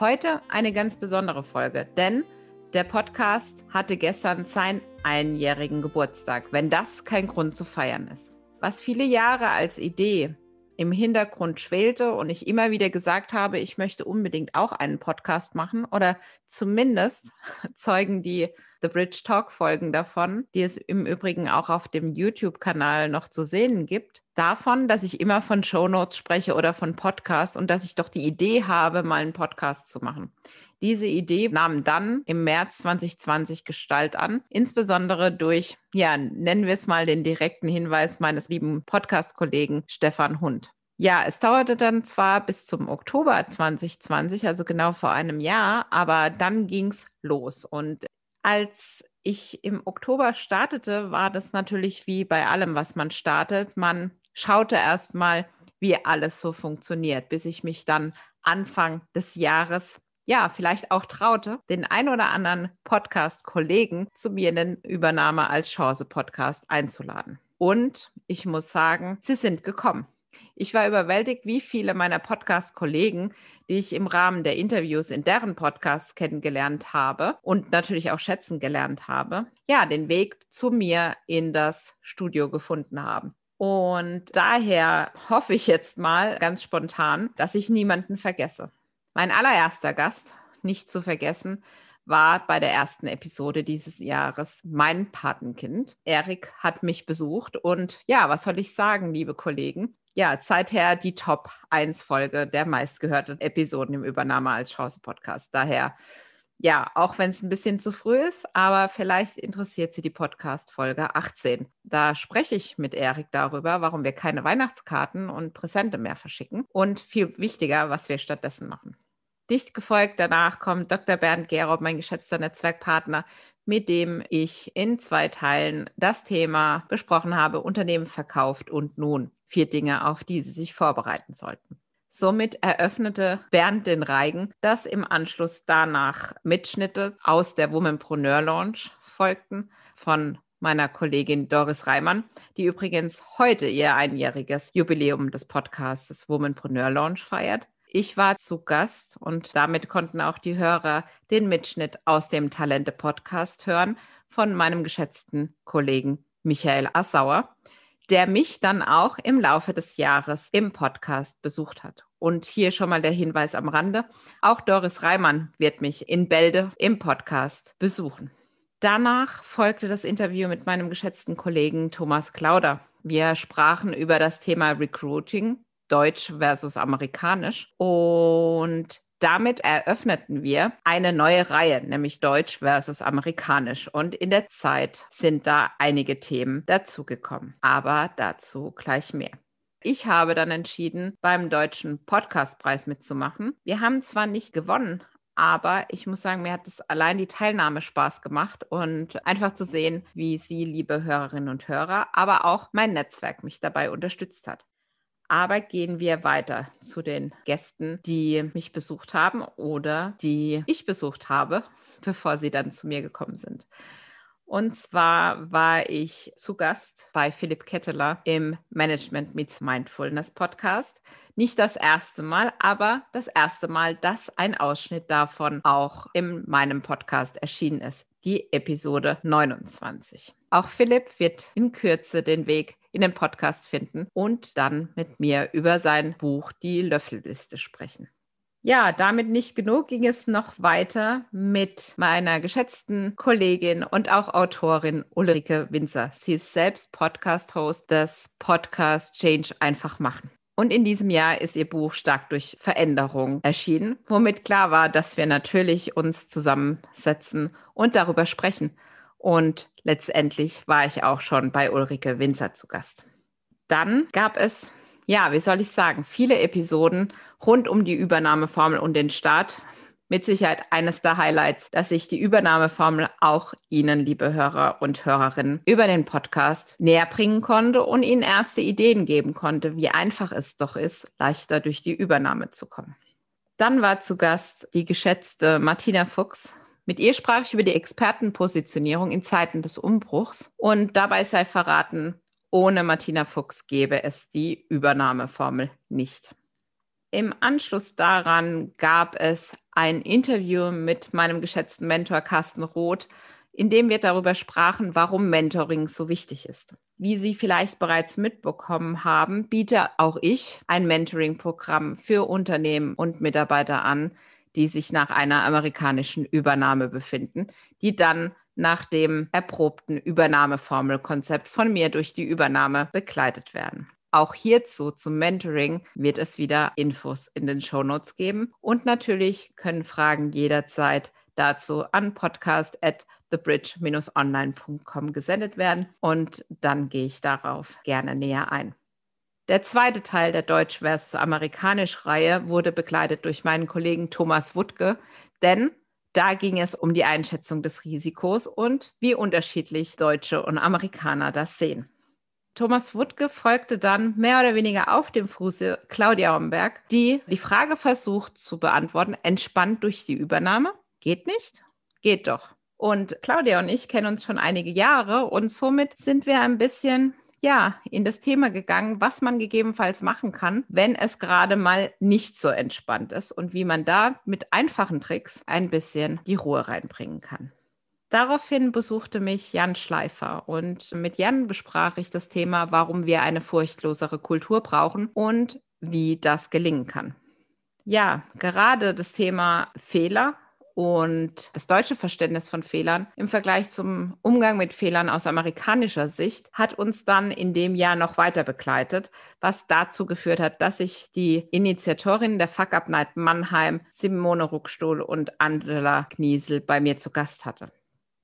Heute eine ganz besondere Folge, denn der Podcast hatte gestern seinen einjährigen Geburtstag, wenn das kein Grund zu feiern ist. Was viele Jahre als Idee im Hintergrund schwelte und ich immer wieder gesagt habe, ich möchte unbedingt auch einen Podcast machen oder zumindest zeugen die The Bridge Talk Folgen davon, die es im Übrigen auch auf dem YouTube-Kanal noch zu sehen gibt, davon, dass ich immer von Show Notes spreche oder von Podcasts und dass ich doch die Idee habe, mal einen Podcast zu machen. Diese Idee nahm dann im März 2020 Gestalt an, insbesondere durch, ja, nennen wir es mal den direkten Hinweis meines lieben Podcast-Kollegen Stefan Hund. Ja, es dauerte dann zwar bis zum Oktober 2020, also genau vor einem Jahr, aber dann ging es los. Und als ich im Oktober startete, war das natürlich wie bei allem, was man startet. Man schaute erst mal, wie alles so funktioniert, bis ich mich dann Anfang des Jahres ja, vielleicht auch traute, den ein oder anderen Podcast-Kollegen zu mir in den Übernahme als Chance-Podcast einzuladen. Und ich muss sagen, sie sind gekommen. Ich war überwältigt, wie viele meiner Podcast-Kollegen, die ich im Rahmen der Interviews in deren Podcasts kennengelernt habe und natürlich auch schätzen gelernt habe, ja, den Weg zu mir in das Studio gefunden haben. Und daher hoffe ich jetzt mal ganz spontan, dass ich niemanden vergesse. Mein allererster Gast, nicht zu vergessen, war bei der ersten Episode dieses Jahres mein Patenkind. Erik hat mich besucht und ja, was soll ich sagen, liebe Kollegen? Ja, seither die Top 1 Folge der meistgehörten Episoden im Übernahme als Chance Podcast. Daher ja, auch wenn es ein bisschen zu früh ist, aber vielleicht interessiert Sie die Podcast-Folge 18. Da spreche ich mit Erik darüber, warum wir keine Weihnachtskarten und Präsente mehr verschicken und viel wichtiger, was wir stattdessen machen. Dicht gefolgt danach kommt Dr. Bernd Gerob, mein geschätzter Netzwerkpartner, mit dem ich in zwei Teilen das Thema besprochen habe, Unternehmen verkauft und nun vier Dinge, auf die Sie sich vorbereiten sollten. Somit eröffnete Bernd den Reigen, dass im Anschluss danach Mitschnitte aus der Womanpreneur Launch folgten von meiner Kollegin Doris Reimann, die übrigens heute ihr einjähriges Jubiläum des Podcasts Womanpreneur Launch feiert. Ich war zu Gast und damit konnten auch die Hörer den Mitschnitt aus dem Talente Podcast hören von meinem geschätzten Kollegen Michael Assauer der mich dann auch im Laufe des Jahres im Podcast besucht hat. Und hier schon mal der Hinweis am Rande. Auch Doris Reimann wird mich in Bälde im Podcast besuchen. Danach folgte das Interview mit meinem geschätzten Kollegen Thomas Klauder. Wir sprachen über das Thema Recruiting, Deutsch versus Amerikanisch. Und damit eröffneten wir eine neue Reihe, nämlich Deutsch versus Amerikanisch. Und in der Zeit sind da einige Themen dazugekommen. Aber dazu gleich mehr. Ich habe dann entschieden, beim Deutschen Podcastpreis mitzumachen. Wir haben zwar nicht gewonnen, aber ich muss sagen, mir hat es allein die Teilnahme Spaß gemacht und einfach zu sehen, wie Sie, liebe Hörerinnen und Hörer, aber auch mein Netzwerk mich dabei unterstützt hat. Aber gehen wir weiter zu den Gästen, die mich besucht haben oder die ich besucht habe, bevor sie dann zu mir gekommen sind. Und zwar war ich zu Gast bei Philipp Ketteler im Management Meets Mindfulness Podcast. Nicht das erste Mal, aber das erste Mal, dass ein Ausschnitt davon auch in meinem Podcast erschienen ist. Die Episode 29. Auch Philipp wird in Kürze den Weg in den Podcast finden und dann mit mir über sein Buch Die Löffelliste sprechen. Ja, damit nicht genug ging es noch weiter mit meiner geschätzten Kollegin und auch Autorin Ulrike Winzer. Sie ist selbst Podcast-Host des Podcast Change einfach machen. Und in diesem Jahr ist ihr Buch Stark durch Veränderung erschienen, womit klar war, dass wir natürlich uns zusammensetzen und darüber sprechen. Und letztendlich war ich auch schon bei Ulrike Winzer zu Gast. Dann gab es, ja, wie soll ich sagen, viele Episoden rund um die Übernahmeformel und den Start mit Sicherheit eines der Highlights, dass ich die Übernahmeformel auch Ihnen, liebe Hörer und Hörerinnen, über den Podcast näher bringen konnte und Ihnen erste Ideen geben konnte, wie einfach es doch ist, leichter durch die Übernahme zu kommen. Dann war zu Gast die geschätzte Martina Fuchs. Mit ihr sprach ich über die Expertenpositionierung in Zeiten des Umbruchs und dabei sei verraten, ohne Martina Fuchs gäbe es die Übernahmeformel nicht. Im Anschluss daran gab es ein Interview mit meinem geschätzten Mentor Carsten Roth, in dem wir darüber sprachen, warum Mentoring so wichtig ist. Wie Sie vielleicht bereits mitbekommen haben, biete auch ich ein Mentoring-Programm für Unternehmen und Mitarbeiter an, die sich nach einer amerikanischen Übernahme befinden, die dann nach dem erprobten Übernahmeformelkonzept von mir durch die Übernahme begleitet werden. Auch hierzu zum Mentoring wird es wieder Infos in den Show Notes geben. Und natürlich können Fragen jederzeit dazu an podcast at thebridge-online.com gesendet werden. Und dann gehe ich darauf gerne näher ein. Der zweite Teil der Deutsch versus Amerikanisch Reihe wurde begleitet durch meinen Kollegen Thomas Wuttke, denn da ging es um die Einschätzung des Risikos und wie unterschiedlich Deutsche und Amerikaner das sehen. Thomas Wuttke folgte dann mehr oder weniger auf dem Fuße Claudia Homberg, die die Frage versucht zu beantworten, entspannt durch die Übernahme. Geht nicht? Geht doch. Und Claudia und ich kennen uns schon einige Jahre und somit sind wir ein bisschen ja, in das Thema gegangen, was man gegebenenfalls machen kann, wenn es gerade mal nicht so entspannt ist und wie man da mit einfachen Tricks ein bisschen die Ruhe reinbringen kann. Daraufhin besuchte mich Jan Schleifer und mit Jan besprach ich das Thema, warum wir eine furchtlosere Kultur brauchen und wie das gelingen kann. Ja, gerade das Thema Fehler und das deutsche Verständnis von Fehlern im Vergleich zum Umgang mit Fehlern aus amerikanischer Sicht hat uns dann in dem Jahr noch weiter begleitet, was dazu geführt hat, dass ich die Initiatorin der Fuck Up Night Mannheim, Simone Ruckstuhl und Angela Kniesel bei mir zu Gast hatte.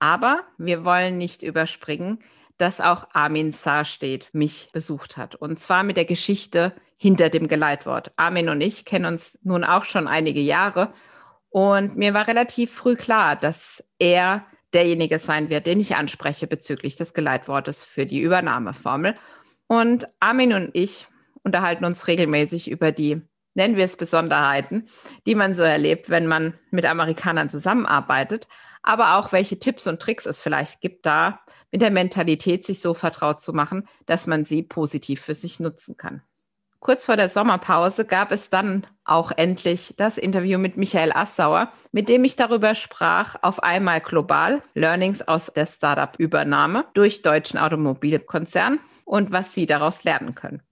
Aber wir wollen nicht überspringen, dass auch Armin Saarstedt mich besucht hat. Und zwar mit der Geschichte hinter dem Geleitwort. Armin und ich kennen uns nun auch schon einige Jahre und mir war relativ früh klar, dass er derjenige sein wird, den ich anspreche bezüglich des Geleitwortes für die Übernahmeformel. Und Armin und ich unterhalten uns regelmäßig über die, nennen wir es Besonderheiten, die man so erlebt, wenn man mit Amerikanern zusammenarbeitet, aber auch welche Tipps und Tricks es vielleicht gibt, da mit der Mentalität sich so vertraut zu machen, dass man sie positiv für sich nutzen kann. Kurz vor der Sommerpause gab es dann auch endlich das Interview mit Michael Assauer, mit dem ich darüber sprach, auf einmal global Learnings aus der Startup-Übernahme durch deutschen Automobilkonzern und was Sie daraus lernen können.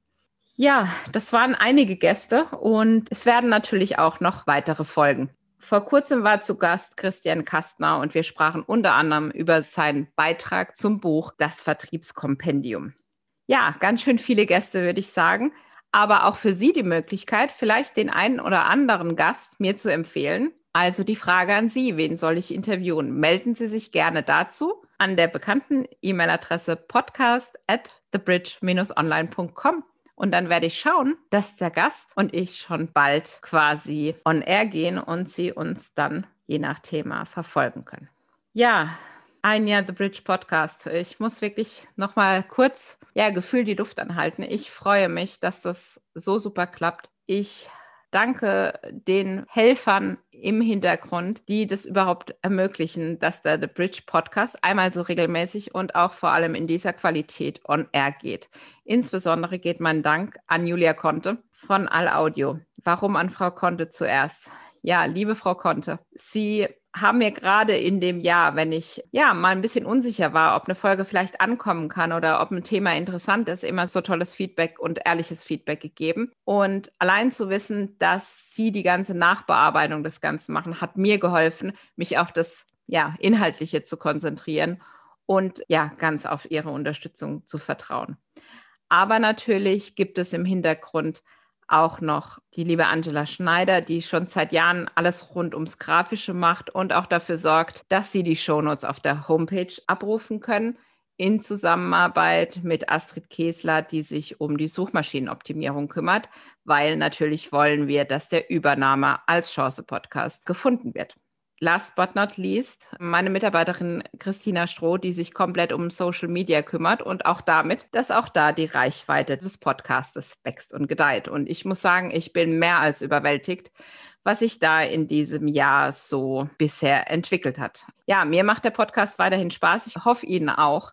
Ja, das waren einige Gäste und es werden natürlich auch noch weitere folgen. Vor kurzem war zu Gast Christian Kastner und wir sprachen unter anderem über seinen Beitrag zum Buch Das Vertriebskompendium. Ja, ganz schön viele Gäste, würde ich sagen aber auch für Sie die Möglichkeit, vielleicht den einen oder anderen Gast mir zu empfehlen. Also die Frage an Sie, wen soll ich interviewen? Melden Sie sich gerne dazu an der bekannten E-Mail-Adresse podcast at thebridge-online.com. Und dann werde ich schauen, dass der Gast und ich schon bald quasi on air gehen und Sie uns dann je nach Thema verfolgen können. Ja, ein Jahr The Bridge Podcast. Ich muss wirklich noch mal kurz, ja, gefühlt die Luft anhalten. Ich freue mich, dass das so super klappt. Ich danke den Helfern im Hintergrund, die das überhaupt ermöglichen, dass der The Bridge Podcast einmal so regelmäßig und auch vor allem in dieser Qualität on air geht. Insbesondere geht mein Dank an Julia Conte von All Audio. Warum an Frau Conte zuerst? Ja, liebe Frau Conte, Sie haben mir gerade in dem Jahr, wenn ich ja mal ein bisschen unsicher war, ob eine Folge vielleicht ankommen kann oder ob ein Thema interessant ist, immer so tolles Feedback und ehrliches Feedback gegeben. Und allein zu wissen, dass Sie die ganze Nachbearbeitung des Ganzen machen, hat mir geholfen, mich auf das ja, Inhaltliche zu konzentrieren und ja, ganz auf Ihre Unterstützung zu vertrauen. Aber natürlich gibt es im Hintergrund auch noch die liebe Angela Schneider, die schon seit Jahren alles rund ums Grafische macht und auch dafür sorgt, dass Sie die Shownotes auf der Homepage abrufen können. in Zusammenarbeit mit Astrid Kesler, die sich um die Suchmaschinenoptimierung kümmert, weil natürlich wollen wir, dass der Übernahme als Chance-Podcast gefunden wird. Last but not least, meine Mitarbeiterin Christina Stroh, die sich komplett um Social Media kümmert und auch damit, dass auch da die Reichweite des Podcastes wächst und gedeiht. Und ich muss sagen, ich bin mehr als überwältigt, was sich da in diesem Jahr so bisher entwickelt hat. Ja, mir macht der Podcast weiterhin Spaß. Ich hoffe Ihnen auch.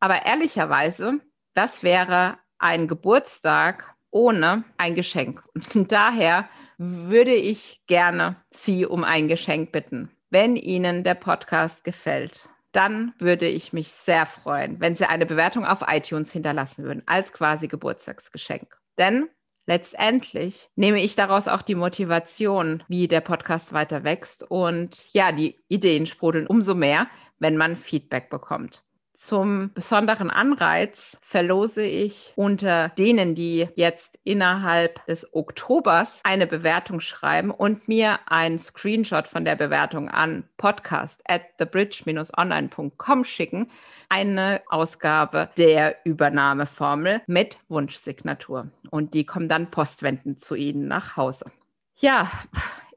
Aber ehrlicherweise, das wäre ein Geburtstag ohne ein Geschenk. Und daher würde ich gerne Sie um ein Geschenk bitten. Wenn Ihnen der Podcast gefällt, dann würde ich mich sehr freuen, wenn Sie eine Bewertung auf iTunes hinterlassen würden, als quasi Geburtstagsgeschenk. Denn letztendlich nehme ich daraus auch die Motivation, wie der Podcast weiter wächst. Und ja, die Ideen sprudeln umso mehr, wenn man Feedback bekommt. Zum besonderen Anreiz verlose ich unter denen, die jetzt innerhalb des Oktobers eine Bewertung schreiben und mir einen Screenshot von der Bewertung an podcast at thebridge-online.com schicken, eine Ausgabe der Übernahmeformel mit Wunschsignatur. Und die kommen dann postwendend zu Ihnen nach Hause. Ja,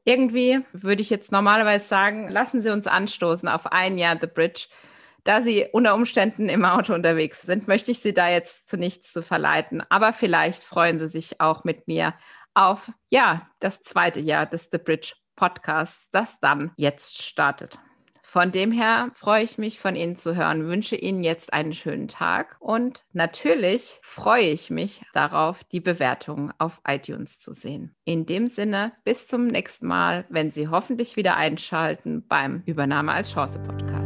irgendwie würde ich jetzt normalerweise sagen, lassen Sie uns anstoßen auf ein Jahr The Bridge da Sie unter Umständen im Auto unterwegs sind, möchte ich Sie da jetzt zu nichts zu verleiten. Aber vielleicht freuen Sie sich auch mit mir auf, ja, das zweite Jahr des The Bridge Podcasts, das dann jetzt startet. Von dem her freue ich mich, von Ihnen zu hören, wünsche Ihnen jetzt einen schönen Tag und natürlich freue ich mich darauf, die Bewertungen auf iTunes zu sehen. In dem Sinne, bis zum nächsten Mal, wenn Sie hoffentlich wieder einschalten beim Übernahme als Chance Podcast.